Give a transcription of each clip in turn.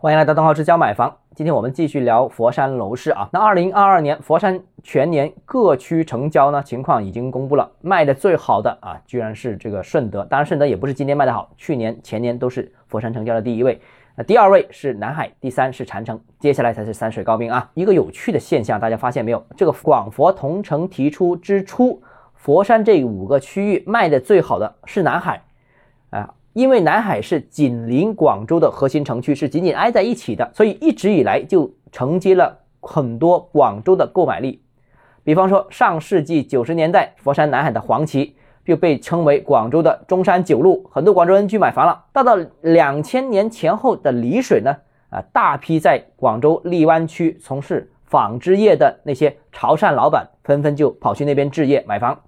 欢迎来到邓浩之家买房。今天我们继续聊佛山楼市啊。那二零二二年佛山全年各区成交呢情况已经公布了，卖的最好的啊，居然是这个顺德。当然，顺德也不是今年卖的好，去年前年都是佛山成交的第一位。那第二位是南海，第三是禅城，接下来才是山水高滨啊。一个有趣的现象，大家发现没有？这个广佛同城提出之初，佛山这五个区域卖的最好的是南海啊。因为南海是紧邻广州的核心城区，是紧紧挨在一起的，所以一直以来就承接了很多广州的购买力。比方说，上世纪九十年代，佛山南海的黄旗就被称为广州的中山九路，很多广州人去买房了。到到两千年前后的丽水呢，啊，大批在广州荔湾区从事纺织业的那些潮汕老板，纷纷就跑去那边置业买房。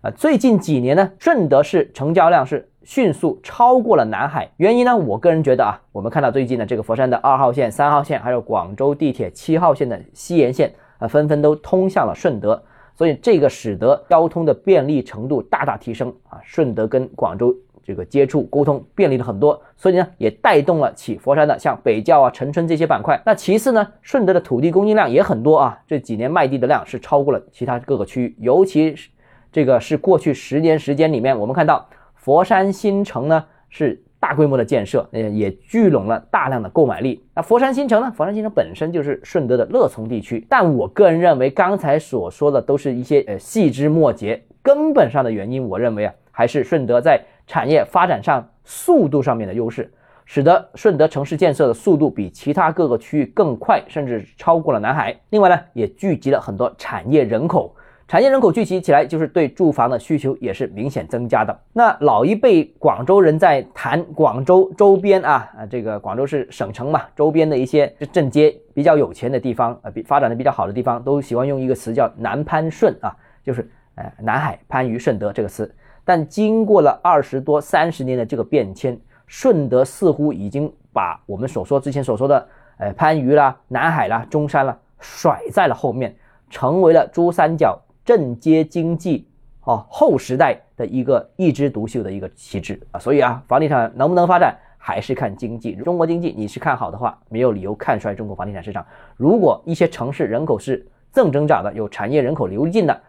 啊，最近几年呢，顺德市成交量是迅速超过了南海。原因呢，我个人觉得啊，我们看到最近的这个佛山的二号线、三号线，还有广州地铁七号线的西延线啊，纷纷都通向了顺德，所以这个使得交通的便利程度大大提升啊。顺德跟广州这个接触沟通便利了很多，所以呢，也带动了起佛山的像北窖啊、陈村这些板块。那其次呢，顺德的土地供应量也很多啊，这几年卖地的量是超过了其他各个区域，尤其是。这个是过去十年时间里面，我们看到佛山新城呢是大规模的建设，呃，也聚拢了大量的购买力。那佛山新城呢？佛山新城本身就是顺德的乐从地区，但我个人认为，刚才所说的都是一些呃细枝末节，根本上的原因，我认为啊，还是顺德在产业发展上速度上面的优势，使得顺德城市建设的速度比其他各个区域更快，甚至超过了南海。另外呢，也聚集了很多产业人口。产业人口聚集起来，就是对住房的需求也是明显增加的。那老一辈广州人在谈广州周边啊啊，这个广州是省城嘛，周边的一些镇街比较有钱的地方啊，比发展的比较好的地方，都喜欢用一个词叫南潘顺啊，就是呃南海番禺顺德这个词。但经过了二十多三十年的这个变迁，顺德似乎已经把我们所说之前所说的呃番禺啦、南海啦、中山啦甩在了后面，成为了珠三角。镇街经济啊，后时代的一个一枝独秀的一个旗帜啊，所以啊，房地产能不能发展，还是看经济。中国经济你是看好的话，没有理由看衰中国房地产市场。如果一些城市人口是正增长的，有产业人口流进的，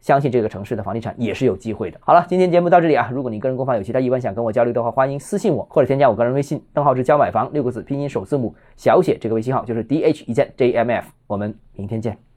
相信这个城市的房地产也是有机会的。好了，今天节目到这里啊，如果你个人购房有其他疑问想跟我交流的话，欢迎私信我或者添加我个人微信邓浩志教买房六个字拼音首字母小写这个微信号就是 d h 一键 j m f，我们明天见。